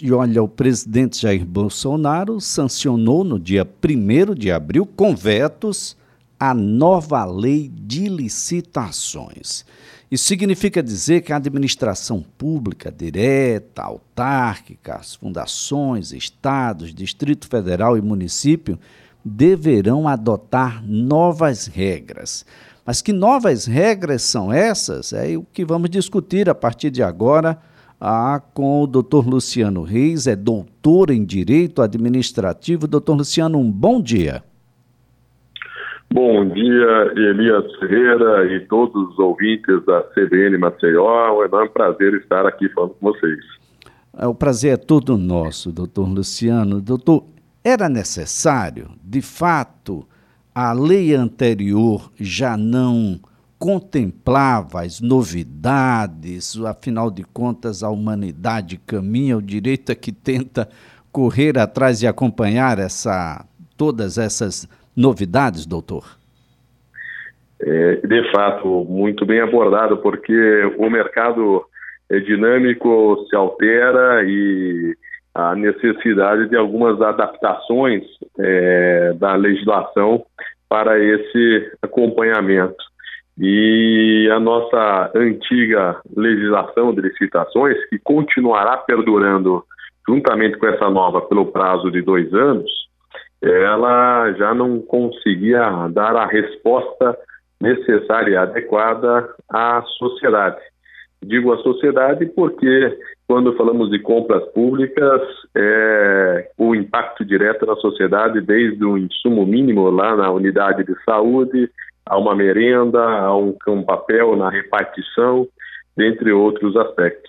E olha, o presidente Jair Bolsonaro sancionou no dia 1 de abril, com vetos, a nova lei de licitações. Isso significa dizer que a administração pública direta, autárquica, as fundações, estados, Distrito Federal e município deverão adotar novas regras. Mas que novas regras são essas? É o que vamos discutir a partir de agora ah, com o doutor Luciano Reis, é doutor em Direito Administrativo. Doutor Luciano, um bom dia. Bom dia, Elias Ferreira e todos os ouvintes da CBN Maceió. É um enorme prazer estar aqui falando com vocês. É, o prazer é todo nosso, doutor Luciano. Doutor, era necessário, de fato, a lei anterior já não contemplava as novidades, afinal de contas, a humanidade caminha, o direito é que tenta correr atrás e acompanhar essa, todas essas novidades, doutor? É, de fato, muito bem abordado, porque o mercado é dinâmico, se altera e a necessidade de algumas adaptações é, da legislação para esse acompanhamento. E a nossa antiga legislação de licitações, que continuará perdurando juntamente com essa nova pelo prazo de dois anos, ela já não conseguia dar a resposta necessária e adequada à sociedade. Digo à sociedade porque, quando falamos de compras públicas, é, o impacto direto na sociedade, desde o insumo mínimo lá na unidade de saúde, a uma merenda, a um, um papel na repartição, dentre outros aspectos.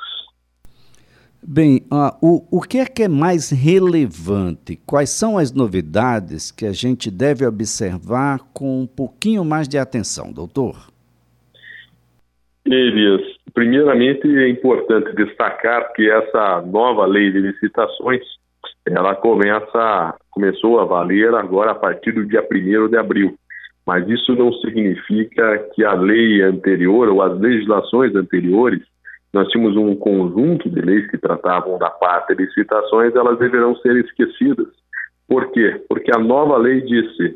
Bem, uh, o, o que é que é mais relevante? Quais são as novidades que a gente deve observar com um pouquinho mais de atenção, doutor? Elias, primeiramente é importante destacar que essa nova lei de licitações, ela começa, começou a valer agora a partir do dia 1 de abril. Mas isso não significa que a lei anterior ou as legislações anteriores nós tínhamos um conjunto de leis que tratavam da parte de licitações, elas deverão ser esquecidas. Por quê? Porque a nova lei disse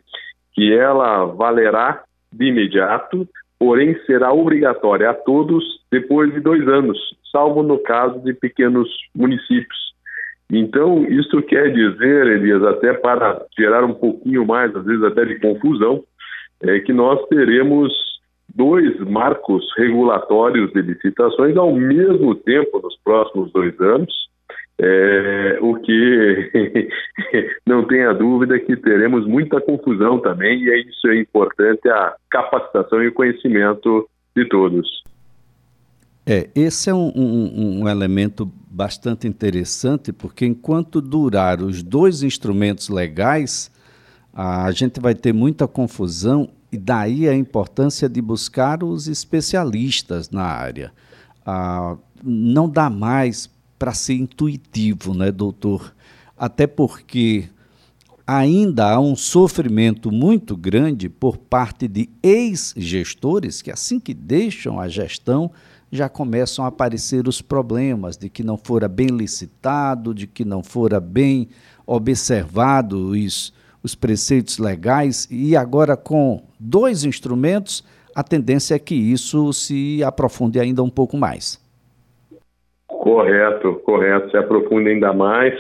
que ela valerá de imediato, porém será obrigatória a todos depois de dois anos, salvo no caso de pequenos municípios. Então, isso quer dizer, Elias, até para gerar um pouquinho mais, às vezes até de confusão, é que nós teremos dois marcos regulatórios de licitações ao mesmo tempo nos próximos dois anos, é, o que não tenha dúvida que teremos muita confusão também, e é isso é importante a capacitação e o conhecimento de todos. É, esse é um, um, um elemento bastante interessante, porque enquanto durar os dois instrumentos legais, a gente vai ter muita confusão e daí a importância de buscar os especialistas na área. Ah, não dá mais para ser intuitivo, né, doutor? Até porque ainda há um sofrimento muito grande por parte de ex-gestores que, assim que deixam a gestão, já começam a aparecer os problemas de que não fora bem licitado, de que não fora bem observado os, os preceitos legais, e agora com dois instrumentos, a tendência é que isso se aprofunde ainda um pouco mais. Correto, correto, se aprofunde ainda mais.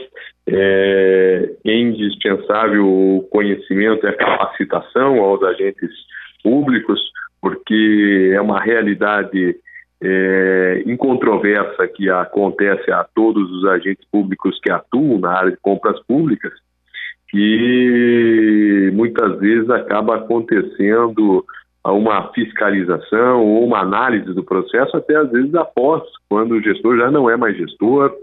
É, é indispensável o conhecimento e a capacitação aos agentes públicos, porque é uma realidade é, incontroversa que acontece a todos os agentes públicos que atuam na área de compras públicas, que muitas vezes acaba acontecendo uma fiscalização ou uma análise do processo, até às vezes após, quando o gestor já não é mais gestor,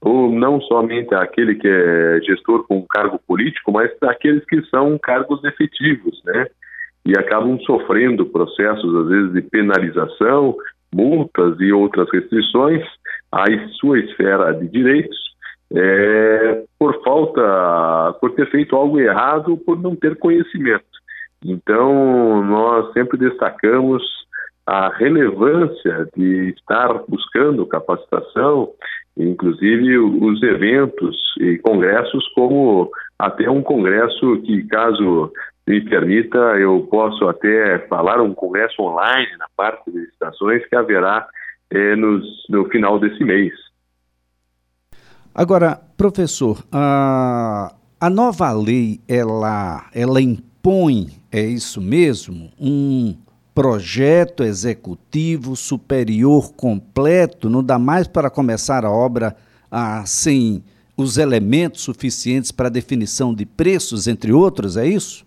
ou não somente aquele que é gestor com cargo político, mas aqueles que são cargos efetivos, né? E acabam sofrendo processos, às vezes, de penalização, multas e outras restrições à sua esfera de direitos, é, por falta, por ter feito algo errado, por não ter conhecimento. Então, nós sempre destacamos a relevância de estar buscando capacitação inclusive os eventos e congressos, como até um congresso que, caso me permita, eu posso até falar um congresso online na parte de licitações que haverá é, nos, no final desse mês. Agora, professor, a, a nova lei, ela, ela impõe, é isso mesmo, um projeto executivo superior completo, não dá mais para começar a obra ah, sem os elementos suficientes para definição de preços, entre outros, é isso?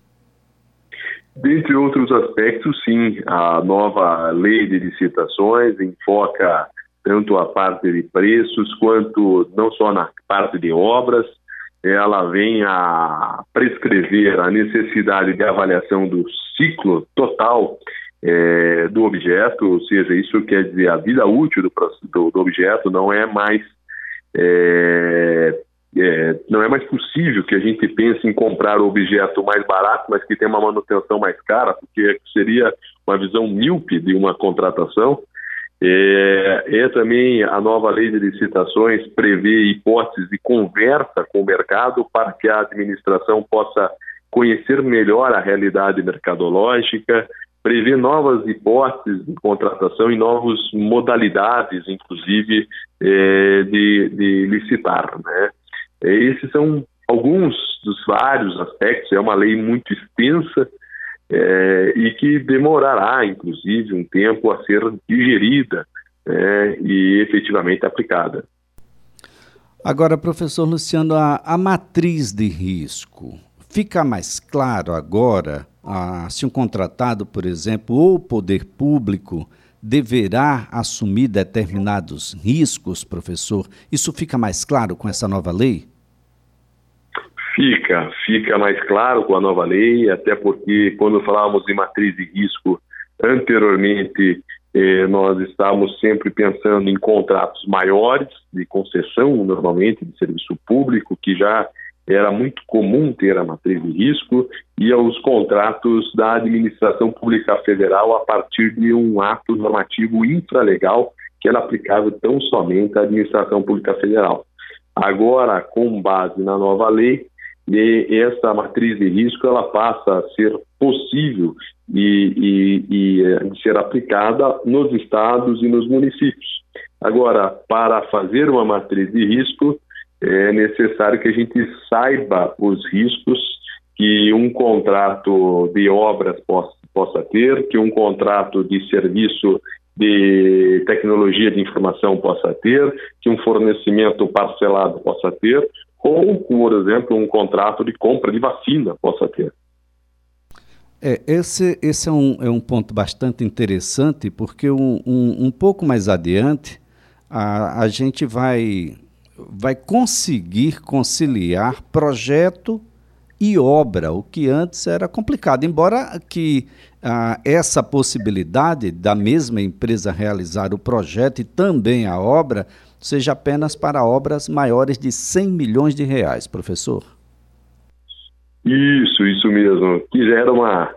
Dentre outros aspectos, sim, a nova lei de licitações enfoca tanto a parte de preços quanto não só na parte de obras, ela vem a prescrever a necessidade de avaliação do ciclo total é, do objeto, ou seja, isso quer dizer a vida útil do, do, do objeto não é mais é, é, não é mais possível que a gente pense em comprar o objeto mais barato, mas que tem uma manutenção mais cara, porque seria uma visão míope de uma contratação. É, é, também a nova lei de licitações prevê hipóteses de conversa com o mercado para que a administração possa conhecer melhor a realidade mercadológica, prevê novas hipóteses de contratação e novas modalidades, inclusive, é, de, de licitar. Né? Esses são alguns dos vários aspectos, é uma lei muito extensa é, e que demorará, inclusive, um tempo a ser digerida é, e efetivamente aplicada. Agora, professor Luciano, a, a matriz de risco. Fica mais claro agora ah, se um contratado, por exemplo, ou poder público deverá assumir determinados riscos, professor? Isso fica mais claro com essa nova lei? Fica, fica mais claro com a nova lei, até porque quando falávamos de matriz de risco anteriormente, eh, nós estávamos sempre pensando em contratos maiores, de concessão, normalmente, de serviço público, que já era muito comum ter a matriz de risco, e aos contratos da administração pública federal a partir de um ato normativo infralegal que era aplicável tão somente à administração pública federal. Agora, com base na nova lei, essa matriz de risco ela passa a ser possível e, e, e eh, ser aplicada nos estados e nos municípios. Agora, para fazer uma matriz de risco, é necessário que a gente saiba os riscos que um contrato de obras possa, possa ter, que um contrato de serviço de tecnologia de informação possa ter, que um fornecimento parcelado possa ter, ou, por exemplo, um contrato de compra de vacina possa ter. É, esse, esse é, um, é um ponto bastante interessante, porque um, um, um pouco mais adiante a, a gente vai vai conseguir conciliar projeto e obra, o que antes era complicado. Embora que ah, essa possibilidade da mesma empresa realizar o projeto e também a obra seja apenas para obras maiores de 100 milhões de reais, professor. Isso, isso mesmo. Que era uma,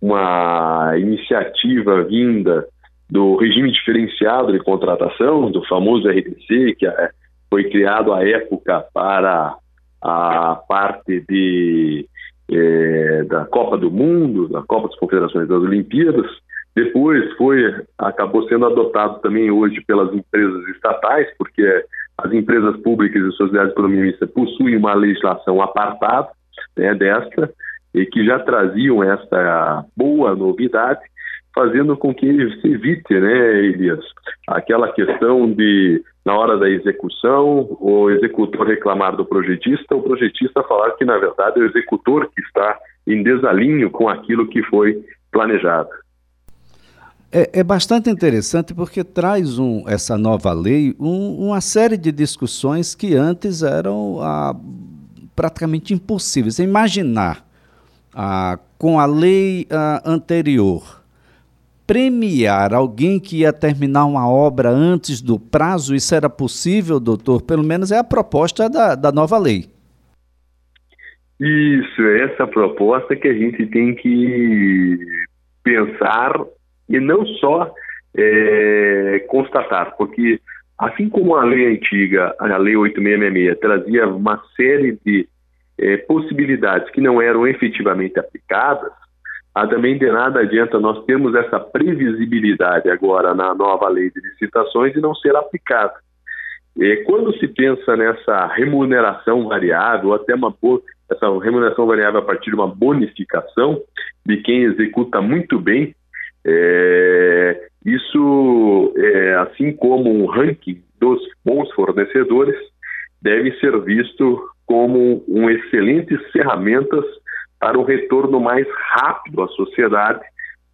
uma iniciativa vinda do regime diferenciado de contratação, do famoso RDC, que é foi criado à época para a parte de, é, da Copa do Mundo, da Copa das Confederações das Olimpíadas. Depois foi acabou sendo adotado também hoje pelas empresas estatais, porque as empresas públicas e sociedades de possuem uma legislação apartada né, desta e que já traziam esta boa novidade, fazendo com que se evite, né, Elias, aquela questão de na hora da execução, o executor reclamar do projetista, o projetista falar que, na verdade, é o executor que está em desalinho com aquilo que foi planejado. É, é bastante interessante porque traz um, essa nova lei um, uma série de discussões que antes eram ah, praticamente impossíveis. Imaginar ah, com a lei ah, anterior premiar alguém que ia terminar uma obra antes do prazo? Isso era possível, doutor? Pelo menos é a proposta da, da nova lei. Isso, é essa proposta que a gente tem que pensar e não só é, constatar, porque assim como a lei antiga, a lei 8666, trazia uma série de é, possibilidades que não eram efetivamente aplicadas, a também de nada adianta nós termos essa previsibilidade agora na nova lei de licitações e não ser aplicada. E quando se pensa nessa remuneração variável, ou até uma essa remuneração variável a partir de uma bonificação de quem executa muito bem, é, isso, é, assim como um ranking dos bons fornecedores, deve ser visto como um excelentes ferramentas para um retorno mais rápido à sociedade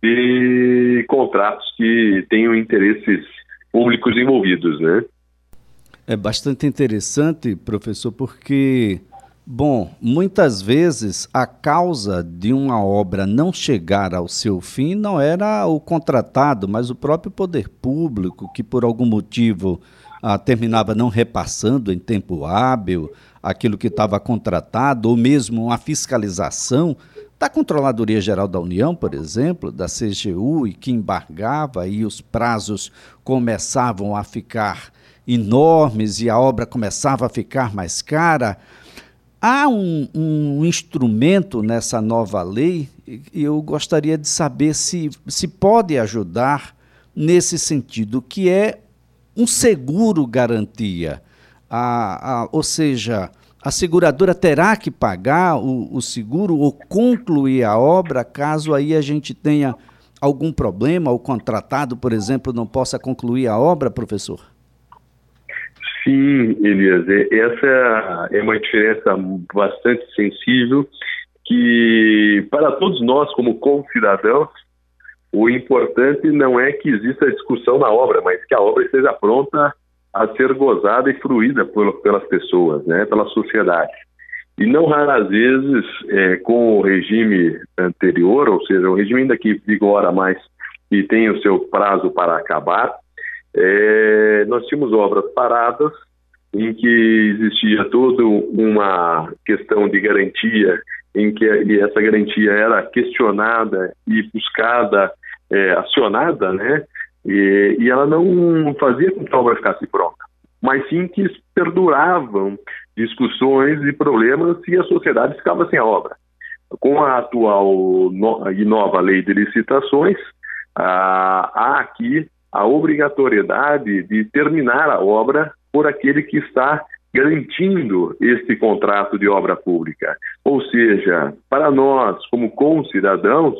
de contratos que tenham interesses públicos envolvidos, né? É bastante interessante, professor, porque, bom, muitas vezes a causa de uma obra não chegar ao seu fim não era o contratado, mas o próprio poder público, que por algum motivo ah, terminava não repassando em tempo hábil aquilo que estava contratado, ou mesmo a fiscalização da Controladoria Geral da União, por exemplo, da CGU, e que embargava e os prazos começavam a ficar enormes e a obra começava a ficar mais cara. Há um, um instrumento nessa nova lei e eu gostaria de saber se, se pode ajudar nesse sentido, que é um seguro garantia. A, a, ou seja, a seguradora terá que pagar o, o, seguro ou concluir a obra caso aí a gente tenha algum problema, o contratado, por exemplo, não possa concluir a obra, professor? Sim, Elias, essa é uma diferença bastante sensível que para todos nós como concidadãos o importante não é que exista discussão na obra, mas que a obra esteja pronta a ser gozada e fruída por, pelas pessoas, né, pela sociedade. E não raras vezes, é, com o regime anterior, ou seja, o regime ainda que vigora mais e tem o seu prazo para acabar, é, nós tínhamos obras paradas em que existia toda uma questão de garantia, em que essa garantia era questionada e buscada é, acionada, né? E, e, ela não fazia com que a obra ficasse pronta, mas sim que perduravam discussões e problemas e a sociedade ficava sem a obra. Com a atual no, e nova lei de licitações, ah, há aqui a obrigatoriedade de terminar a obra por aquele que está garantindo este contrato de obra pública. Ou seja, para nós, como concidadãos,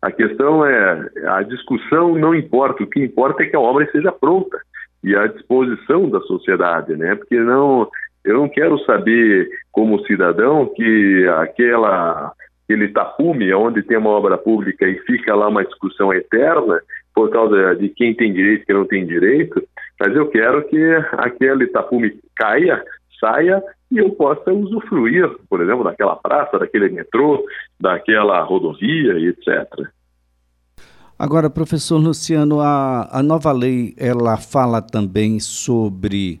a questão é, a discussão não importa, o que importa é que a obra esteja pronta e à disposição da sociedade, né? Porque não, eu não quero saber como cidadão que aquela aquele tapume onde tem uma obra pública e fica lá uma discussão eterna por causa de quem tem direito e quem não tem direito, mas eu quero que aquele tapume caia, saia e eu possa usufruir, por exemplo, daquela praça, daquele metrô, daquela rodovia e etc. Agora, professor Luciano, a, a nova lei ela fala também sobre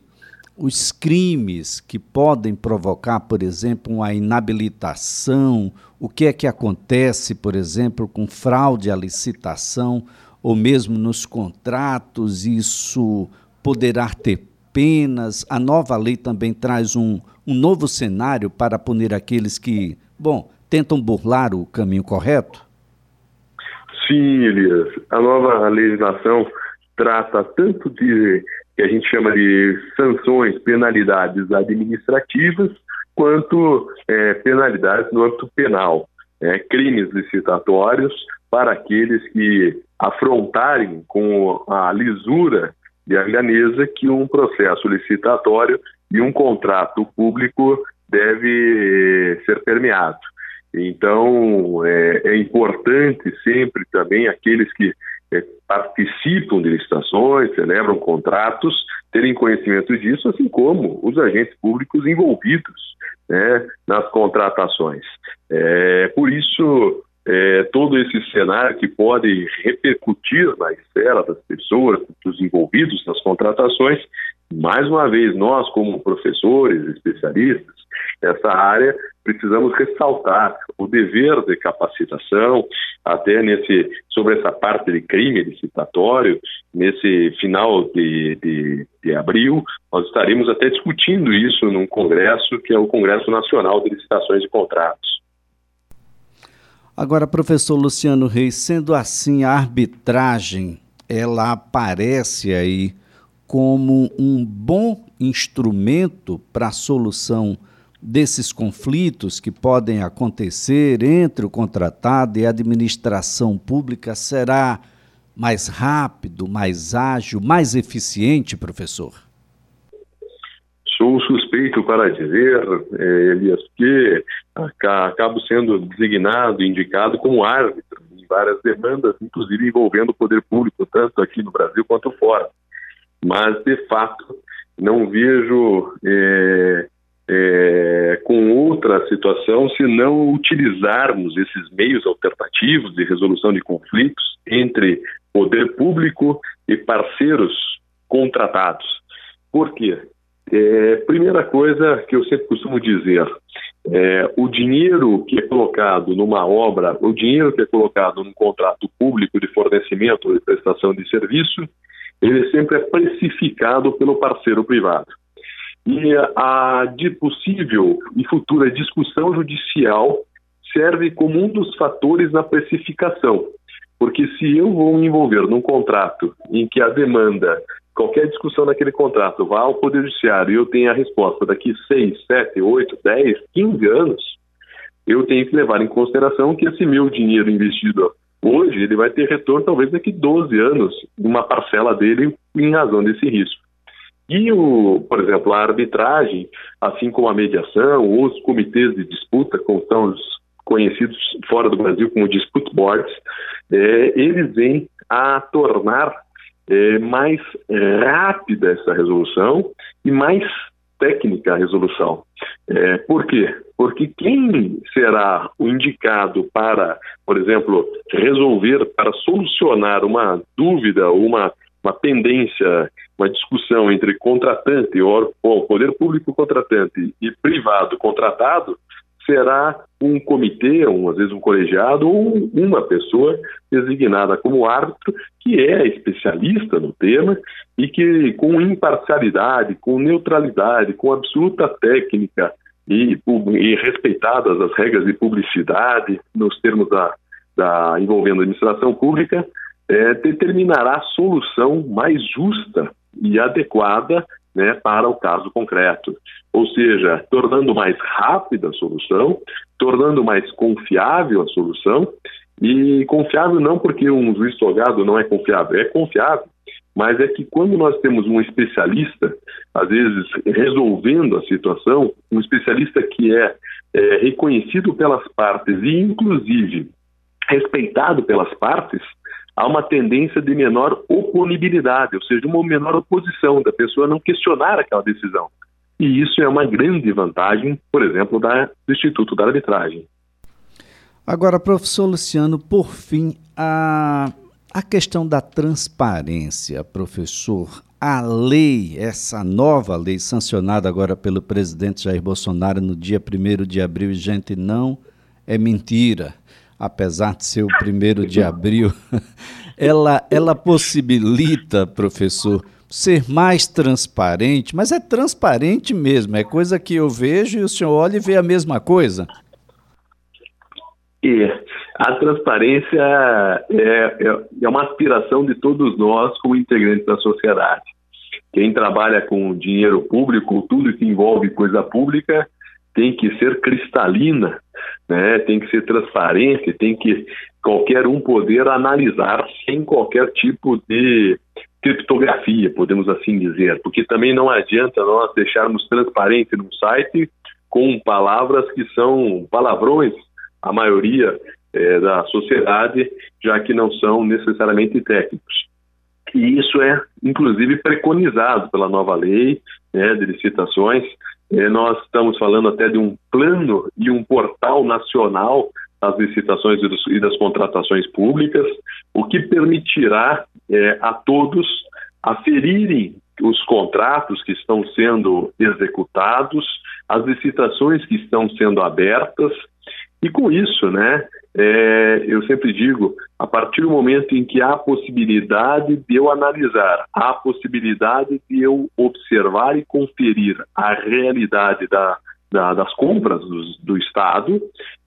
os crimes que podem provocar, por exemplo, uma inabilitação, o que é que acontece, por exemplo, com fraude à licitação ou mesmo nos contratos, isso poderá ter penas. A nova lei também traz um, um novo cenário para punir aqueles que, bom, tentam burlar o caminho correto? Sim, Elias. A nova legislação trata tanto de que a gente chama de sanções, penalidades administrativas, quanto é, penalidades no âmbito penal, é, crimes licitatórios para aqueles que afrontarem com a lisura de Aglianesa que um processo licitatório e um contrato público deve ser permeado. Então, é, é importante sempre também aqueles que é, participam de licitações, celebram contratos, terem conhecimento disso, assim como os agentes públicos envolvidos né, nas contratações. É, por isso, é, todo esse cenário que pode repercutir na esfera das pessoas, dos envolvidos nas contratações, mais uma vez, nós, como professores, especialistas, essa área, precisamos ressaltar o dever de capacitação, até nesse sobre essa parte de crime licitatório, nesse final de, de, de abril, nós estaremos até discutindo isso num congresso, que é o Congresso Nacional de Licitações de Contratos. Agora, professor Luciano Reis, sendo assim, a arbitragem, ela aparece aí como um bom instrumento para a solução desses conflitos que podem acontecer entre o contratado e a administração pública será mais rápido, mais ágil, mais eficiente, professor? Sou suspeito para dizer, eh, Elias, que acabo sendo designado, indicado como árbitro em várias demandas, inclusive envolvendo o poder público, tanto aqui no Brasil quanto fora. Mas, de fato, não vejo eh, é, com outra situação se não utilizarmos esses meios alternativos de resolução de conflitos entre poder público e parceiros contratados. Por quê? É, primeira coisa que eu sempre costumo dizer, é, o dinheiro que é colocado numa obra, o dinheiro que é colocado num contrato público de fornecimento ou de prestação de serviço, ele sempre é precificado pelo parceiro privado e a de possível e futura discussão judicial serve como um dos fatores na precificação. Porque se eu vou me envolver num contrato em que a demanda, qualquer discussão naquele contrato vá ao Poder Judiciário e eu tenho a resposta daqui 6, 7, 8, 10, 15 anos, eu tenho que levar em consideração que esse meu dinheiro investido hoje, ele vai ter retorno talvez daqui 12 anos, uma parcela dele em razão desse risco. E, o, por exemplo, a arbitragem, assim como a mediação, os comitês de disputa, como são os conhecidos fora do Brasil como dispute boards, é, eles vêm a tornar é, mais rápida essa resolução e mais técnica a resolução. É, por quê? Porque quem será o indicado para, por exemplo, resolver, para solucionar uma dúvida ou uma uma pendência, uma discussão entre contratante, ou, ou poder público contratante e privado contratado, será um comitê, às vezes um colegiado, ou uma pessoa designada como árbitro, que é especialista no tema e que, com imparcialidade, com neutralidade, com absoluta técnica e, e respeitadas as regras de publicidade nos termos da, da envolvendo a administração pública, é, determinará a solução mais justa e adequada né, para o caso concreto. Ou seja, tornando mais rápida a solução, tornando mais confiável a solução, e confiável não porque um juiz togado não é confiável, é confiável, mas é que quando nós temos um especialista, às vezes resolvendo a situação, um especialista que é, é reconhecido pelas partes e, inclusive, respeitado pelas partes, há uma tendência de menor oponibilidade, ou seja, uma menor oposição da pessoa não questionar aquela decisão. E isso é uma grande vantagem, por exemplo, da, do Instituto da Arbitragem. Agora, professor Luciano, por fim, a, a questão da transparência, professor. A lei, essa nova lei sancionada agora pelo presidente Jair Bolsonaro no dia 1 de abril, gente, não é mentira apesar de ser o primeiro de abril, ela, ela possibilita, professor, ser mais transparente, mas é transparente mesmo, é coisa que eu vejo e o senhor olha e vê a mesma coisa. E a transparência é, é, é uma aspiração de todos nós como integrantes da sociedade. Quem trabalha com dinheiro público, tudo que envolve coisa pública, tem que ser cristalina, né? tem que ser transparente, tem que qualquer um poder analisar sem qualquer tipo de criptografia, podemos assim dizer, porque também não adianta nós deixarmos transparente no site com palavras que são palavrões, a maioria é, da sociedade, já que não são necessariamente técnicos. E isso é, inclusive, preconizado pela nova lei né, de licitações, nós estamos falando até de um plano e um portal nacional das licitações e, das contratações públicas, o que permitirá é, a todos aferirem os contratos que estão sendo executados, as licitações que estão sendo abertas, e com isso, né, é, eu sempre digo, a partir do momento em que há possibilidade de eu analisar, há possibilidade de eu observar e conferir a realidade da, da, das compras do, do Estado,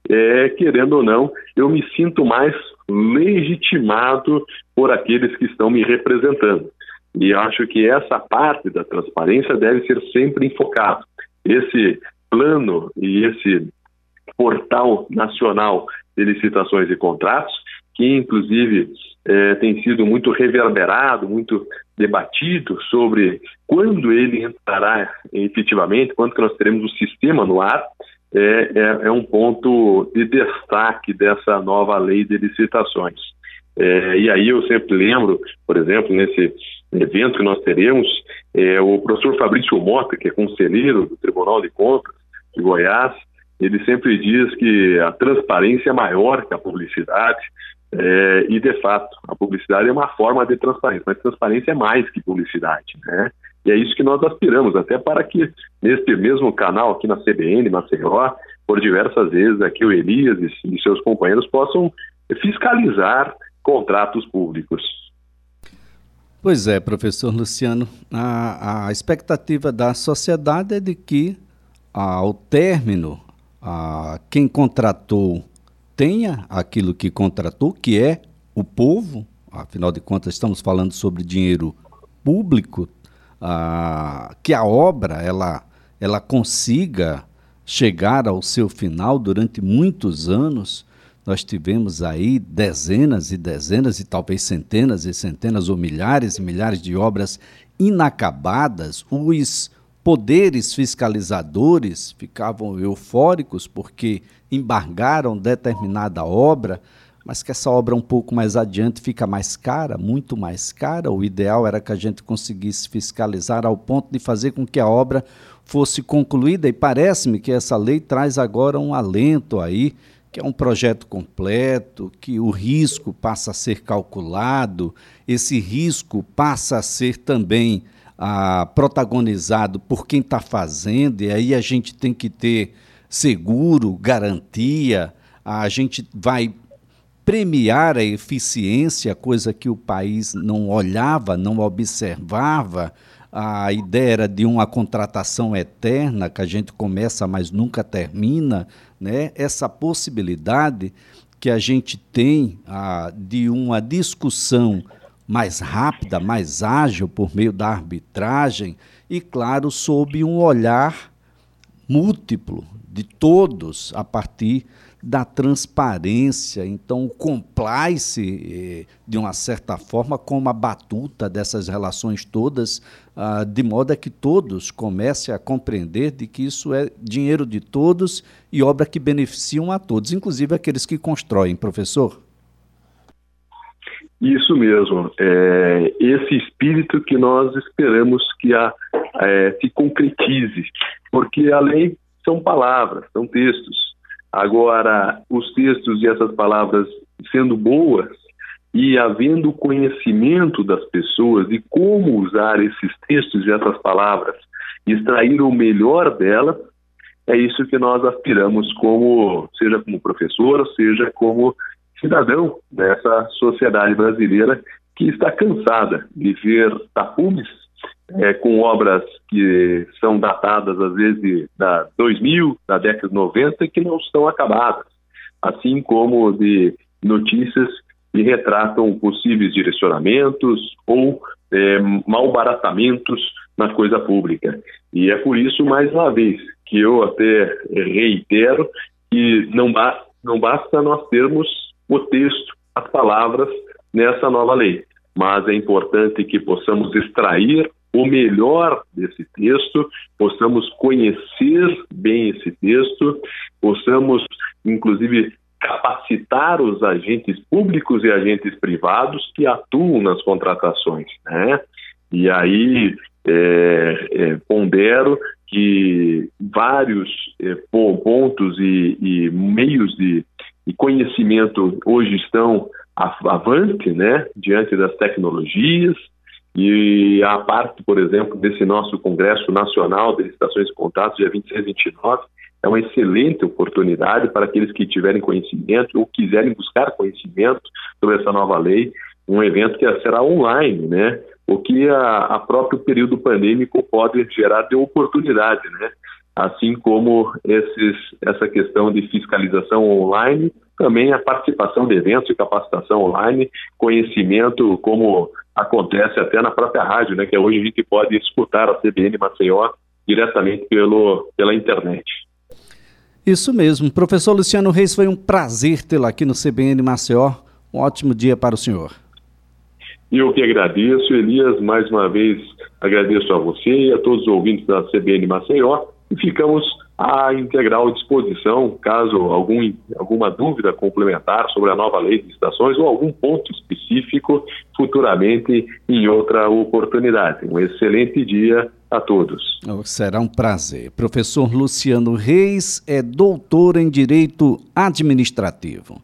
é, querendo ou não, eu me sinto mais legitimado por aqueles que estão me representando. E acho que essa parte da transparência deve ser sempre enfocada. Esse plano e esse portal nacional de licitações e contratos, que inclusive é, tem sido muito reverberado, muito debatido sobre quando ele entrará efetivamente, quando que nós teremos o sistema no ar, é, é, é um ponto de destaque dessa nova lei de licitações. É, e aí eu sempre lembro, por exemplo, nesse evento que nós teremos, é, o professor Fabrício Mota, que é conselheiro do Tribunal de Contas de Goiás, ele sempre diz que a transparência é maior que a publicidade, é, e de fato, a publicidade é uma forma de transparência, mas transparência é mais que publicidade, né? E é isso que nós aspiramos, até para que neste mesmo canal aqui na CBN, Maceió, por diversas vezes aqui o Elias e seus companheiros possam fiscalizar contratos públicos. Pois é, professor Luciano, a, a expectativa da sociedade é de que ao término, a, quem contratou tenha aquilo que contratou, que é o povo, afinal de contas estamos falando sobre dinheiro público, a, que a obra ela, ela consiga chegar ao seu final durante muitos anos. Nós tivemos aí dezenas e dezenas e talvez centenas e centenas ou milhares e milhares de obras inacabadas. Os poderes fiscalizadores ficavam eufóricos porque embargaram determinada obra mas que essa obra um pouco mais adiante fica mais cara, muito mais cara. O ideal era que a gente conseguisse fiscalizar ao ponto de fazer com que a obra fosse concluída, e parece-me que essa lei traz agora um alento aí, que é um projeto completo, que o risco passa a ser calculado, esse risco passa a ser também ah, protagonizado por quem está fazendo, e aí a gente tem que ter seguro, garantia, a gente vai premiar a eficiência, coisa que o país não olhava, não observava. A ideia era de uma contratação eterna, que a gente começa, mas nunca termina. Né? Essa possibilidade que a gente tem ah, de uma discussão mais rápida, mais ágil por meio da arbitragem e, claro, sob um olhar múltiplo de todos a partir da transparência. Então, o complice, eh, de uma certa forma, como a batuta dessas relações todas, ah, de modo a que todos comecem a compreender de que isso é dinheiro de todos e obra que beneficiam a todos, inclusive aqueles que constroem, professor. Isso mesmo. É esse espírito que nós esperamos que a, é, se concretize, porque a lei são palavras, são textos. Agora, os textos e essas palavras sendo boas e havendo conhecimento das pessoas de como usar esses textos e essas palavras, extrair o melhor delas, é isso que nós aspiramos como, seja como professor, seja como cidadão dessa sociedade brasileira que está cansada de ver tapumes é, com obras que são datadas, às vezes, da 2000, da década de 90, e que não estão acabadas, assim como de notícias que retratam possíveis direcionamentos ou é, malbaratamentos na coisa pública. E é por isso, mais uma vez, que eu até reitero que não não basta nós termos o texto, as palavras nessa nova lei, mas é importante que possamos extrair o melhor desse texto, possamos conhecer bem esse texto, possamos, inclusive, capacitar os agentes públicos e agentes privados que atuam nas contratações. Né? E aí é, é, pondero que vários é, pontos e, e meios de, de conhecimento hoje estão avante, né, diante das tecnologias, E a parte, por exemplo, desse nosso Congresso Nacional de Licitações e Contratos, dia 26 e 29, é uma excelente oportunidade para aqueles que tiverem conhecimento ou quiserem buscar conhecimento sobre essa nova lei, um evento que será online, né? O que a, a próprio período pandêmico pode gerar de oportunidade, né? Assim como esses, essa questão de fiscalização online, também a participação de eventos de capacitação online, conhecimento como acontece até na própria rádio, né? Que hoje a gente pode escutar a CBN Maceió diretamente pelo, pela internet. Isso mesmo. Professor Luciano Reis, foi um prazer tê-lo aqui no CBN Maceió. Um ótimo dia para o senhor. Eu que agradeço, Elias, mais uma vez agradeço a você e a todos os ouvintes da CBN Maceió e ficamos à integral disposição, caso algum, alguma dúvida complementar sobre a nova lei de estações ou algum ponto específico futuramente em outra oportunidade. Um excelente dia a todos. Será um prazer. Professor Luciano Reis é doutor em Direito Administrativo.